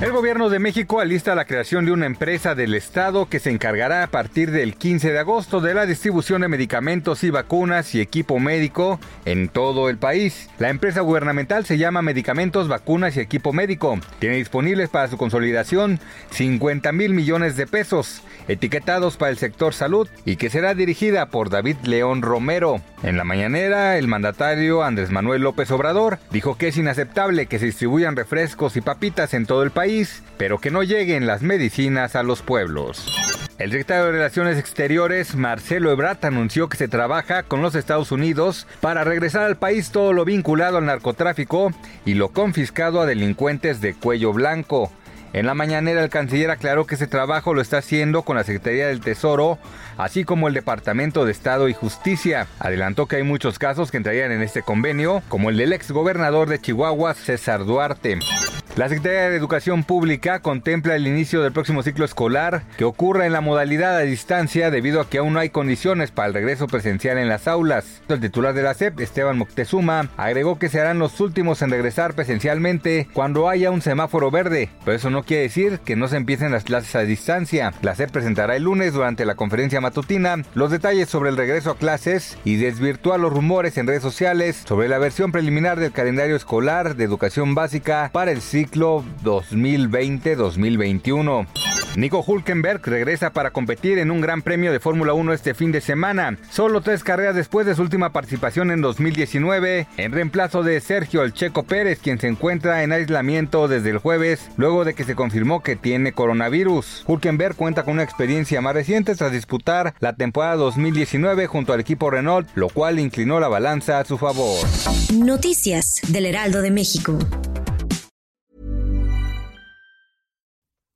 El gobierno de México alista la creación de una empresa del Estado que se encargará a partir del 15 de agosto de la distribución de medicamentos y vacunas y equipo médico en todo el país. La empresa gubernamental se llama Medicamentos, Vacunas y Equipo Médico. Tiene disponibles para su consolidación 50 mil millones de pesos, etiquetados para el sector salud y que será dirigida por David León Romero. En la mañanera, el mandatario Andrés Manuel López Obrador dijo que es inaceptable que se distribuyan refrescos y papitas en todo el país pero que no lleguen las medicinas a los pueblos. El secretario de Relaciones Exteriores, Marcelo Ebrard, anunció que se trabaja con los Estados Unidos para regresar al país todo lo vinculado al narcotráfico y lo confiscado a delincuentes de cuello blanco. En la mañanera el canciller aclaró que ese trabajo lo está haciendo con la Secretaría del Tesoro, así como el Departamento de Estado y Justicia. Adelantó que hay muchos casos que entrarían en este convenio, como el del ex gobernador de Chihuahua, César Duarte. La Secretaría de Educación Pública contempla el inicio del próximo ciclo escolar que ocurra en la modalidad a distancia debido a que aún no hay condiciones para el regreso presencial en las aulas. El titular de la SEP, Esteban Moctezuma, agregó que serán los últimos en regresar presencialmente cuando haya un semáforo verde, pero eso no quiere decir que no se empiecen las clases a distancia. La SEP presentará el lunes durante la conferencia matutina los detalles sobre el regreso a clases y desvirtuar los rumores en redes sociales sobre la versión preliminar del calendario escolar de educación básica para el ciclo ciclo 2020-2021. Nico Hulkenberg regresa para competir en un Gran Premio de Fórmula 1 este fin de semana, solo tres carreras después de su última participación en 2019, en reemplazo de Sergio El Checo Pérez, quien se encuentra en aislamiento desde el jueves, luego de que se confirmó que tiene coronavirus. Hulkenberg cuenta con una experiencia más reciente tras disputar la temporada 2019 junto al equipo Renault, lo cual inclinó la balanza a su favor. Noticias del Heraldo de México.